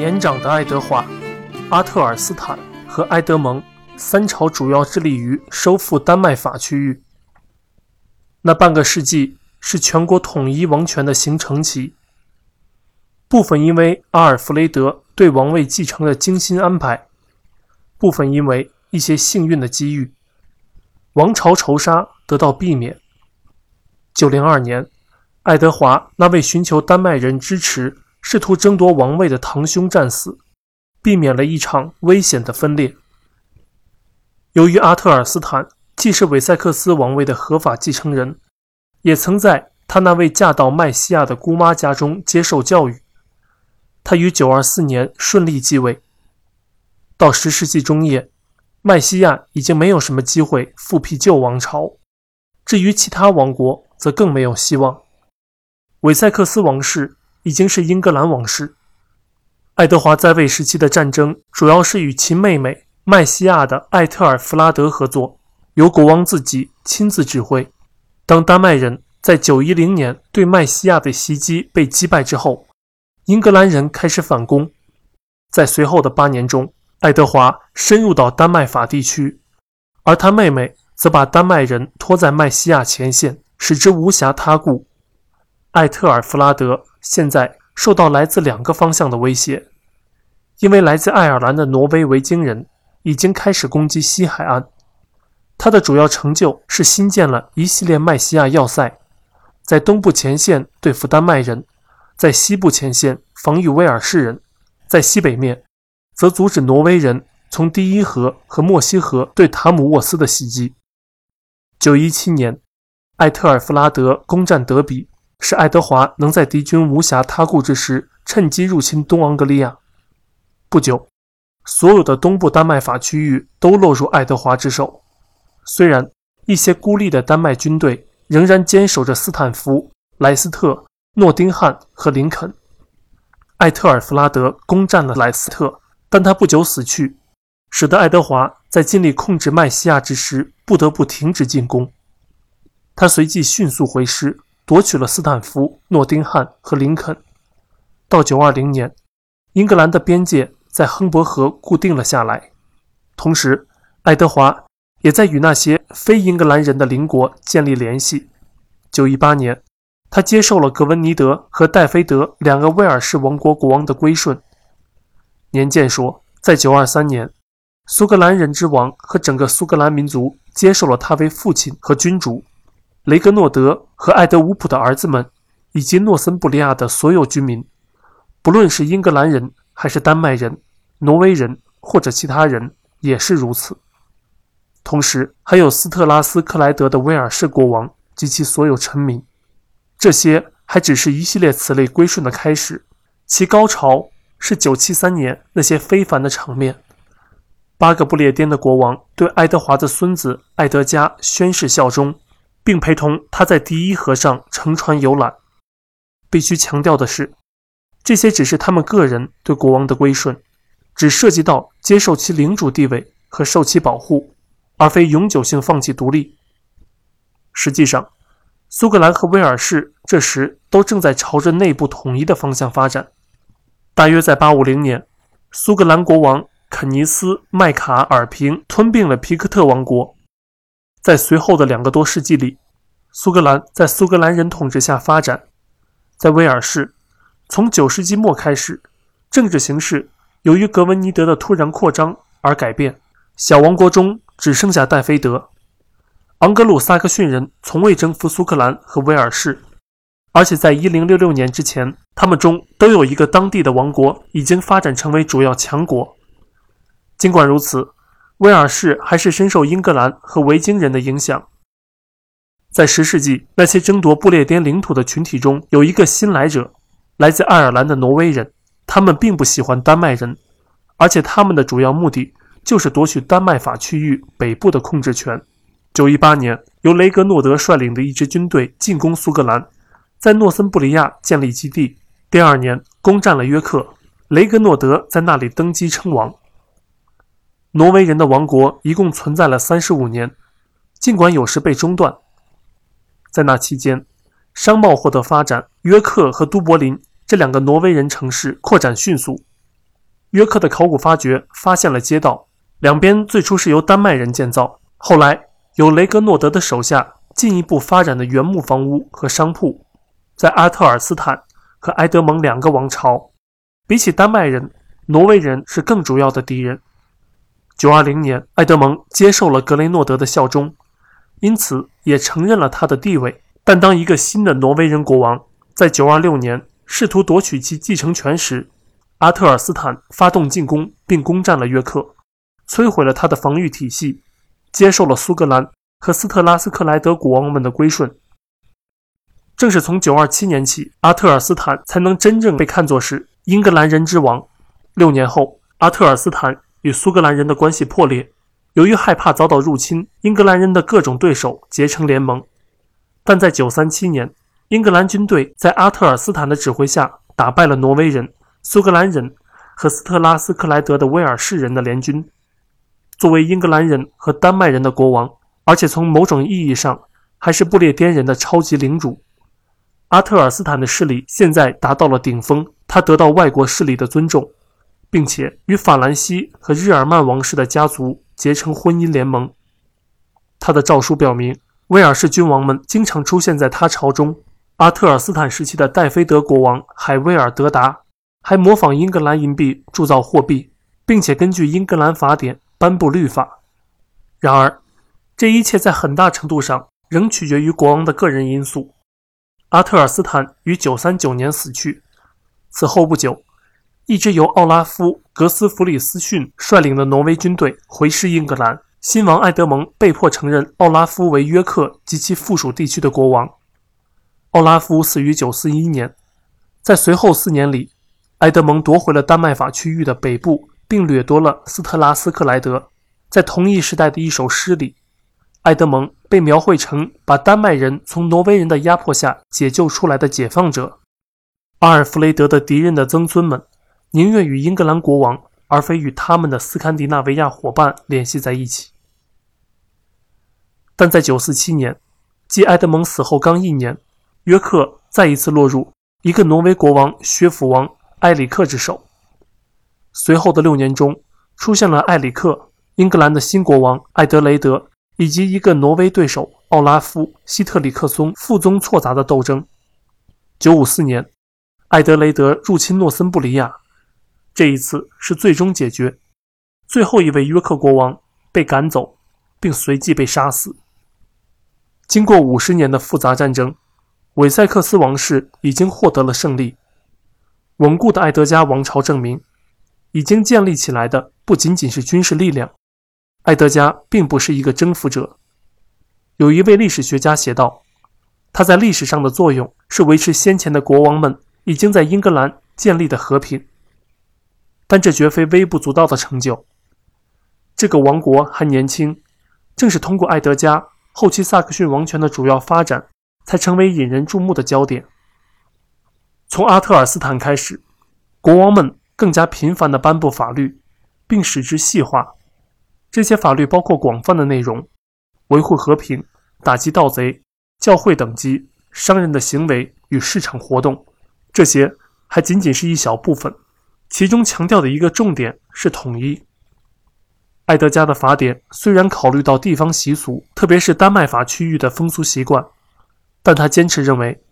年长的爱德华、阿特尔斯坦和埃德蒙三朝主要致力于收复丹麦法区域。那半个世纪是全国统一王权的形成期，部分因为阿尔弗雷德对王位继承的精心安排，部分因为一些幸运的机遇，王朝仇杀得到避免。九零二年，爱德华那位寻求丹麦人支持、试图争夺王位的堂兄战死，避免了一场危险的分裂。由于阿特尔斯坦。既是韦塞克斯王位的合法继承人，也曾在他那位嫁到麦西亚的姑妈家中接受教育。他于924年顺利继位。到十世纪中叶，麦西亚已经没有什么机会复辟旧王朝。至于其他王国，则更没有希望。韦塞克斯王室已经是英格兰王室。爱德华在位时期的战争主要是与其妹妹麦西亚的艾特尔弗拉德合作。由国王自己亲自指挥。当丹麦人在910年对麦西亚的袭击被击败之后，英格兰人开始反攻。在随后的八年中，爱德华深入到丹麦法地区，而他妹妹则把丹麦人拖在麦西亚前线，使之无暇他顾。艾特尔弗拉德现在受到来自两个方向的威胁，因为来自爱尔兰的挪威维京人已经开始攻击西海岸。他的主要成就是新建了一系列麦西亚要塞，在东部前线对付丹麦人，在西部前线防御威尔士人，在西北面则阻止挪威人从第一河和莫西河对塔姆沃斯的袭击。九一七年，艾特尔弗拉德攻占德比，使爱德华能在敌军无暇他顾之时趁机入侵东昂格利亚。不久，所有的东部丹麦法区域都落入爱德华之手。虽然一些孤立的丹麦军队仍然坚守着斯坦福、莱斯特、诺丁汉和林肯，艾特尔弗拉德攻占了莱斯特，但他不久死去，使得爱德华在尽力控制麦西亚之时不得不停止进攻。他随即迅速回师，夺取了斯坦福、诺丁汉和林肯。到920年，英格兰的边界在亨伯河固定了下来，同时，爱德华。也在与那些非英格兰人的邻国建立联系。918年，他接受了格温尼德和戴菲德两个威尔士王国国王的归顺。年鉴说，在923年，苏格兰人之王和整个苏格兰民族接受了他为父亲和君主。雷格诺德和艾德乌普的儿子们，以及诺森布利亚的所有居民，不论是英格兰人还是丹麦人、挪威人或者其他人，也是如此。同时，还有斯特拉斯克莱德的威尔士国王及其所有臣民。这些还只是一系列此类归顺的开始，其高潮是973年那些非凡的场面：八个不列颠的国王对爱德华的孙子爱德加宣誓效忠，并陪同他在第一河上乘船游览。必须强调的是，这些只是他们个人对国王的归顺，只涉及到接受其领主地位和受其保护。而非永久性放弃独立。实际上，苏格兰和威尔士这时都正在朝着内部统一的方向发展。大约在850年，苏格兰国王肯尼斯·麦卡尔平吞并了皮克特王国。在随后的两个多世纪里，苏格兰在苏格兰人统治下发展。在威尔士，从9世纪末开始，政治形势由于格温尼德的突然扩张而改变。小王国中。只剩下戴菲德，昂格鲁萨克逊人从未征服苏格兰和威尔士，而且在1066年之前，他们中都有一个当地的王国已经发展成为主要强国。尽管如此，威尔士还是深受英格兰和维京人的影响。在十世纪，那些争夺不列颠领土的群体中有一个新来者，来自爱尔兰的挪威人，他们并不喜欢丹麦人，而且他们的主要目的。就是夺取丹麦法区域北部的控制权。918年，由雷格诺德率领的一支军队进攻苏格兰，在诺森布里亚建立基地。第二年，攻占了约克，雷格诺德在那里登基称王。挪威人的王国一共存在了三十五年，尽管有时被中断。在那期间，商贸获得发展，约克和都柏林这两个挪威人城市扩展迅速。约克的考古发掘发现了街道，两边最初是由丹麦人建造，后来由雷格诺德的手下进一步发展的原木房屋和商铺。在阿特尔斯坦和埃德蒙两个王朝，比起丹麦人，挪威人是更主要的敌人。九二零年，埃德蒙接受了格雷诺德的效忠，因此也承认了他的地位。但当一个新的挪威人国王在九二六年试图夺取其继承权时，阿特尔斯坦发动进攻并攻占了约克，摧毁了他的防御体系，接受了苏格兰和斯特拉斯克莱德国王们的归顺。正是从九二七年起，阿特尔斯坦才能真正被看作是英格兰人之王。六年后，阿特尔斯坦。与苏格兰人的关系破裂，由于害怕遭到入侵，英格兰人的各种对手结成联盟。但在937年，英格兰军队在阿特尔斯坦的指挥下打败了挪威人、苏格兰人和斯特拉斯克莱德的威尔士人的联军。作为英格兰人和丹麦人的国王，而且从某种意义上还是不列颠人的超级领主，阿特尔斯坦的势力现在达到了顶峰，他得到外国势力的尊重。并且与法兰西和日耳曼王室的家族结成婚姻联盟。他的诏书表明，威尔士君王们经常出现在他朝中。阿特尔斯坦时期的戴菲德国王海威尔德达还模仿英格兰银币铸造货币，并且根据英格兰法典颁布律法。然而，这一切在很大程度上仍取决于国王的个人因素。阿特尔斯坦于939年死去，此后不久。一支由奥拉夫·格斯弗里斯逊率领的挪威军队回师英格兰，新王爱德蒙被迫承认奥拉夫为约克及其附属地区的国王。奥拉夫死于941年，在随后四年里，爱德蒙夺回了丹麦法区域的北部，并掠夺了斯特拉斯克莱德。在同一时代的一首诗里，爱德蒙被描绘成把丹麦人从挪威人的压迫下解救出来的解放者。阿尔弗雷德的敌人的曾孙们。宁愿与英格兰国王，而非与他们的斯堪的纳维亚伙伴联系在一起。但在947年，继埃德蒙死后刚一年，约克再一次落入一个挪威国王薛福王埃里克之手。随后的六年中，出现了埃里克、英格兰的新国王艾德雷德以及一个挪威对手奥拉夫·希特里克松父宗错杂的斗争。954年，艾德雷德入侵诺森布里亚。这一次是最终解决，最后一位约克国王被赶走，并随即被杀死。经过五十年的复杂战争，韦塞克斯王室已经获得了胜利。稳固的爱德加王朝证明，已经建立起来的不仅仅是军事力量。爱德加并不是一个征服者。有一位历史学家写道：“他在历史上的作用是维持先前的国王们已经在英格兰建立的和平。”但这绝非微不足道的成就。这个王国还年轻，正是通过爱德加后期萨克逊王权的主要发展，才成为引人注目的焦点。从阿特尔斯坦开始，国王们更加频繁地颁布法律，并使之细化。这些法律包括广泛的内容：维护和平、打击盗贼、教会等级、商人的行为与市场活动。这些还仅仅是一小部分。其中强调的一个重点是统一。爱德加的法典虽然考虑到地方习俗，特别是丹麦法区域的风俗习惯，但他坚持认为，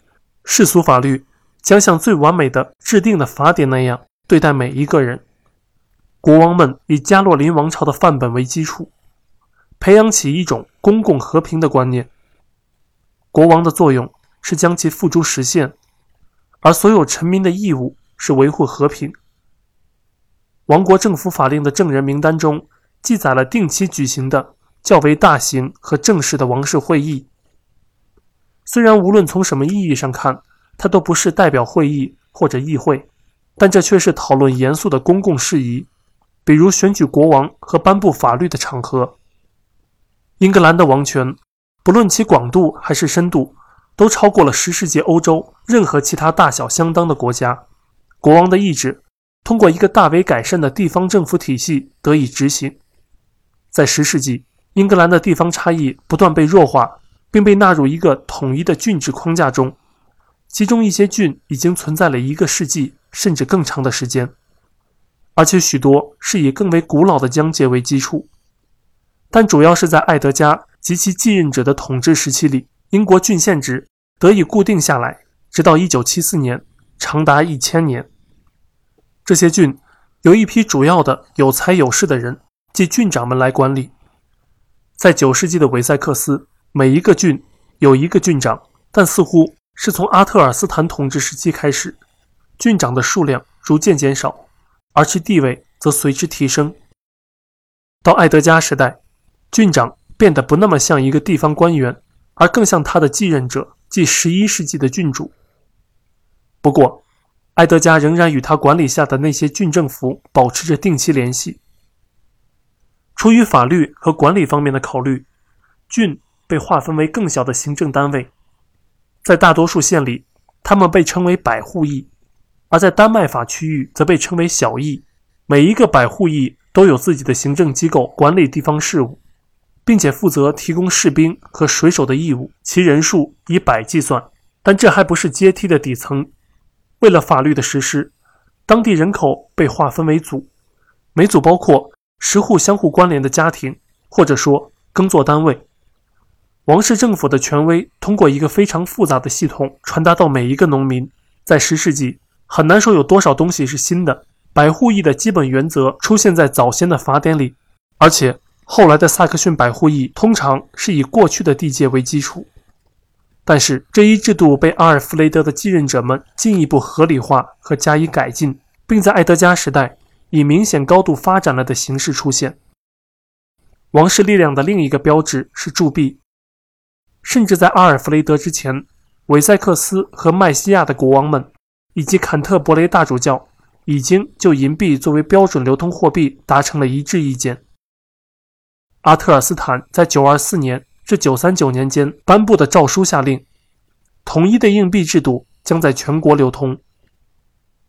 世俗法律将像最完美的制定的法典那样对待每一个人。国王们以加洛林王朝的范本为基础，培养起一种公共和平的观念。国王的作用是将其付诸实现，而所有臣民的义务是维护和平。王国政府法令的证人名单中记载了定期举行的较为大型和正式的王室会议。虽然无论从什么意义上看，它都不是代表会议或者议会，但这却是讨论严肃的公共事宜，比如选举国王和颁布法律的场合。英格兰的王权，不论其广度还是深度，都超过了十世纪欧洲任何其他大小相当的国家。国王的意志。通过一个大为改善的地方政府体系得以执行。在十世纪，英格兰的地方差异不断被弱化，并被纳入一个统一的郡制框架中，其中一些郡已经存在了一个世纪甚至更长的时间。而且许多是以更为古老的疆界为基础。但主要是在爱德加及其继任者的统治时期里，英国郡县制得以固定下来，直到1974年，长达一千年。这些郡由一批主要的有才有势的人，即郡长们来管理。在9世纪的韦塞克斯，每一个郡有一个郡长，但似乎是从阿特尔斯坦统治时期开始，郡长的数量逐渐减少，而其地位则随之提升。到爱德加时代。郡长变得不那么像一个地方官员，而更像他的继任者，即十一世纪的郡主。不过，埃德加仍然与他管理下的那些郡政府保持着定期联系。出于法律和管理方面的考虑，郡被划分为更小的行政单位。在大多数县里，他们被称为百户邑；而在丹麦法区域，则被称为小邑。每一个百户邑都有自己的行政机构，管理地方事务。并且负责提供士兵和水手的义务，其人数以百计算。但这还不是阶梯的底层。为了法律的实施，当地人口被划分为组，每组包括十户相互关联的家庭，或者说耕作单位。王室政府的权威通过一个非常复杂的系统传达到每一个农民。在十世纪，很难说有多少东西是新的。百户邑的基本原则出现在早先的法典里，而且。后来的萨克逊百户邑通常是以过去的地界为基础，但是这一制度被阿尔弗雷德的继任者们进一步合理化和加以改进，并在爱德加时代以明显高度发展了的形式出现。王室力量的另一个标志是铸币，甚至在阿尔弗雷德之前，韦塞克斯和麦西亚的国王们以及坎特伯雷大主教已经就银币作为标准流通货币达成了一致意见。阿特尔斯坦在924年至939年间颁布的诏书下令，统一的硬币制度将在全国流通。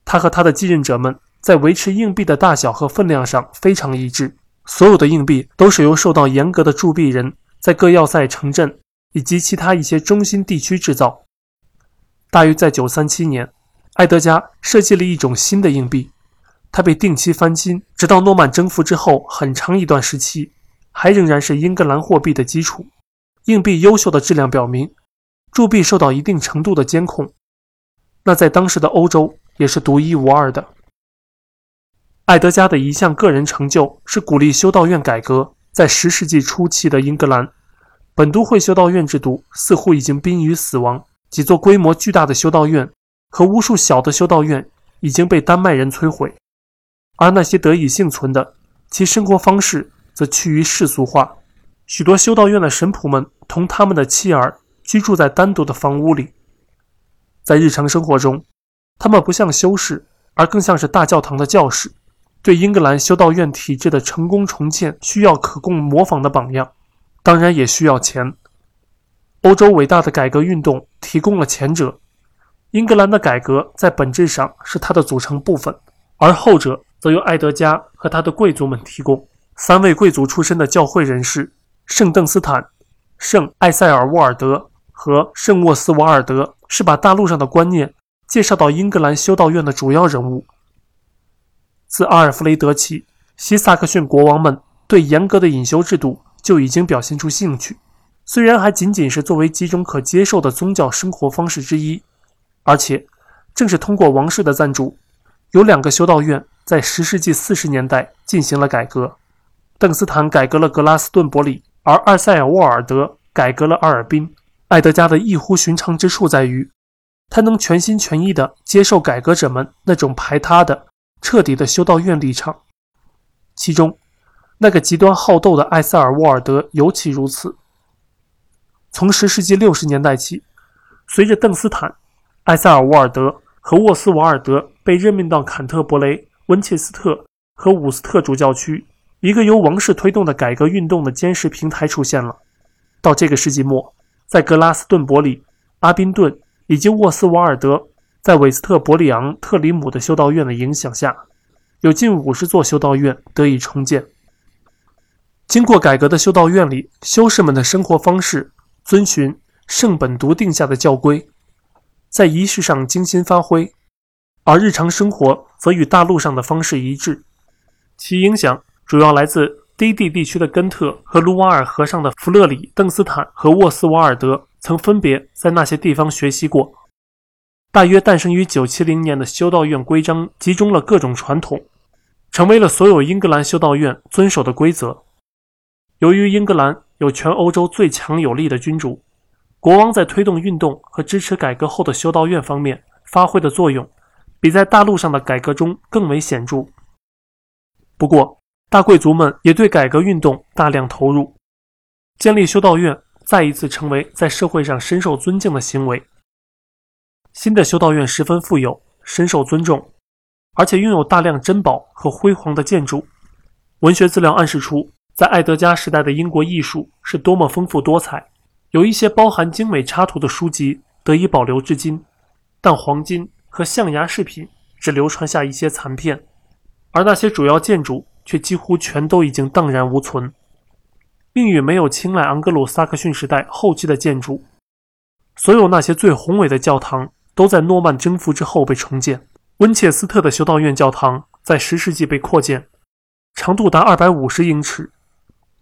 他和他的继任者们在维持硬币的大小和分量上非常一致。所有的硬币都是由受到严格的铸币人在各要塞城镇以及其他一些中心地区制造。大约在937年，埃德加设计了一种新的硬币，它被定期翻新，直到诺曼征服之后很长一段时期。还仍然是英格兰货币的基础。硬币优秀的质量表明，铸币受到一定程度的监控。那在当时的欧洲也是独一无二的。爱德加的一项个人成就是鼓励修道院改革。在十世纪初期的英格兰，本都会修道院制度似乎已经濒于死亡。几座规模巨大的修道院和无数小的修道院已经被丹麦人摧毁，而那些得以幸存的，其生活方式。则趋于世俗化，许多修道院的神仆们同他们的妻儿居住在单独的房屋里。在日常生活中，他们不像修士，而更像是大教堂的教士。对英格兰修道院体制的成功重建，需要可供模仿的榜样，当然也需要钱。欧洲伟大的改革运动提供了前者，英格兰的改革在本质上是它的组成部分，而后者则由爱德加和他的贵族们提供。三位贵族出身的教会人士圣邓斯坦、圣埃塞尔沃尔德和圣沃斯瓦尔德是把大陆上的观念介绍到英格兰修道院的主要人物。自阿尔弗雷德起，西萨克逊国王们对严格的隐修制度就已经表现出兴趣，虽然还仅仅是作为几种可接受的宗教生活方式之一，而且正是通过王室的赞助，有两个修道院在十世纪四十年代进行了改革。邓斯坦改革了格拉斯顿伯里，而艾塞尔沃尔德改革了阿尔滨。爱德加的异乎寻常之处在于，他能全心全意地接受改革者们那种排他的、彻底的修道院立场。其中，那个极端好斗的艾塞尔沃尔德尤其如此。从十世纪六十年代起，随着邓斯坦、艾塞尔沃尔德和沃斯瓦尔德被任命到坎特伯雷、温切斯特和伍斯特主教区。一个由王室推动的改革运动的监视平台出现了。到这个世纪末，在格拉斯顿伯里、阿宾顿以及沃斯瓦尔德，在韦斯特伯里昂特里姆的修道院的影响下，有近五十座修道院得以重建。经过改革的修道院里，修士们的生活方式遵循圣本笃定下的教规，在仪式上精心发挥，而日常生活则与大陆上的方式一致。其影响主要来自低地地区的根特和卢瓦尔河上的弗勒里、邓斯坦和沃斯瓦尔德曾分别在那些地方学习过。大约诞生于970年的修道院规章集中了各种传统，成为了所有英格兰修道院遵守的规则。由于英格兰有全欧洲最强有力的君主，国王在推动运动和支持改革后的修道院方面发挥的作用，比在大陆上的改革中更为显著。不过，大贵族们也对改革运动大量投入，建立修道院再一次成为在社会上深受尊敬的行为。新的修道院十分富有，深受尊重，而且拥有大量珍宝和辉煌的建筑。文学资料暗示出，在爱德加时代的英国艺术是多么丰富多彩。有一些包含精美插图的书籍得以保留至今，但黄金和象牙饰品只流传下一些残片，而那些主要建筑却几乎全都已经荡然无存。命运没有青睐昂格鲁萨克逊时代后期的建筑，所有那些最宏伟的教堂都在诺曼征服之后被重建。温切斯特的修道院教堂在十世纪被扩建，长度达二百五十英尺，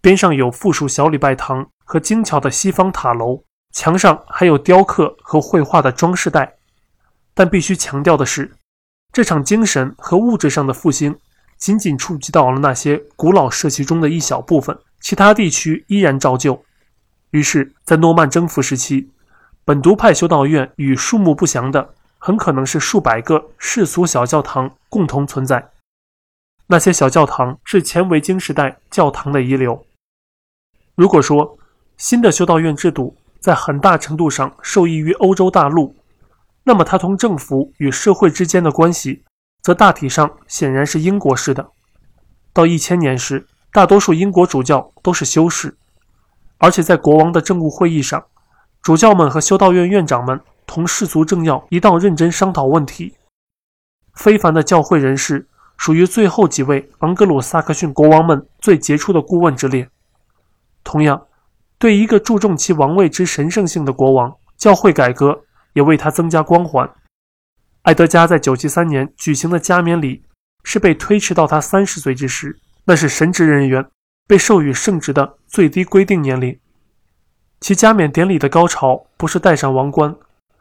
边上有附属小礼拜堂。和精巧的西方塔楼，墙上还有雕刻和绘画的装饰带。但必须强调的是，这场精神和物质上的复兴仅仅触及到了那些古老社区中的一小部分，其他地区依然照旧。于是，在诺曼征服时期，本笃派修道院与数目不详的很可能是数百个世俗小教堂共同存在。那些小教堂是前维京时代教堂的遗留。如果说，新的修道院制度在很大程度上受益于欧洲大陆，那么它同政府与社会之间的关系，则大体上显然是英国式的。到一千年时，大多数英国主教都是修士，而且在国王的政务会议上，主教们和修道院院长们同世俗政要一道认真商讨问题。非凡的教会人士属于最后几位昂格鲁萨克逊国王们最杰出的顾问之列。同样。对一个注重其王位之神圣性的国王，教会改革也为他增加光环。埃德加在973年举行的加冕礼是被推迟到他三十岁之时，那是神职人员被授予圣职的最低规定年龄。其加冕典礼的高潮不是戴上王冠，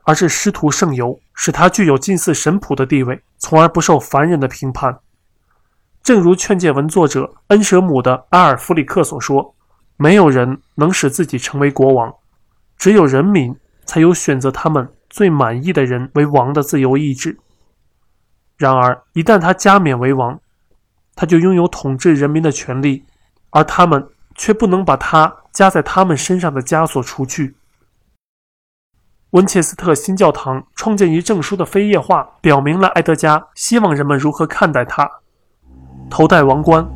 而是师徒圣游，使他具有近似神仆的地位，从而不受凡人的评判。正如劝诫文作者恩舍姆的阿尔弗里克所说。没有人能使自己成为国王，只有人民才有选择他们最满意的人为王的自由意志。然而，一旦他加冕为王，他就拥有统治人民的权利，而他们却不能把他加在他们身上的枷锁除去。温切斯特新教堂创建于证书的扉页画表明了埃德加希望人们如何看待他：头戴王冠，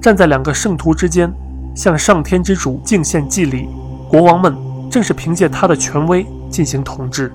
站在两个圣徒之间。向上天之主敬献祭礼，国王们正是凭借他的权威进行统治。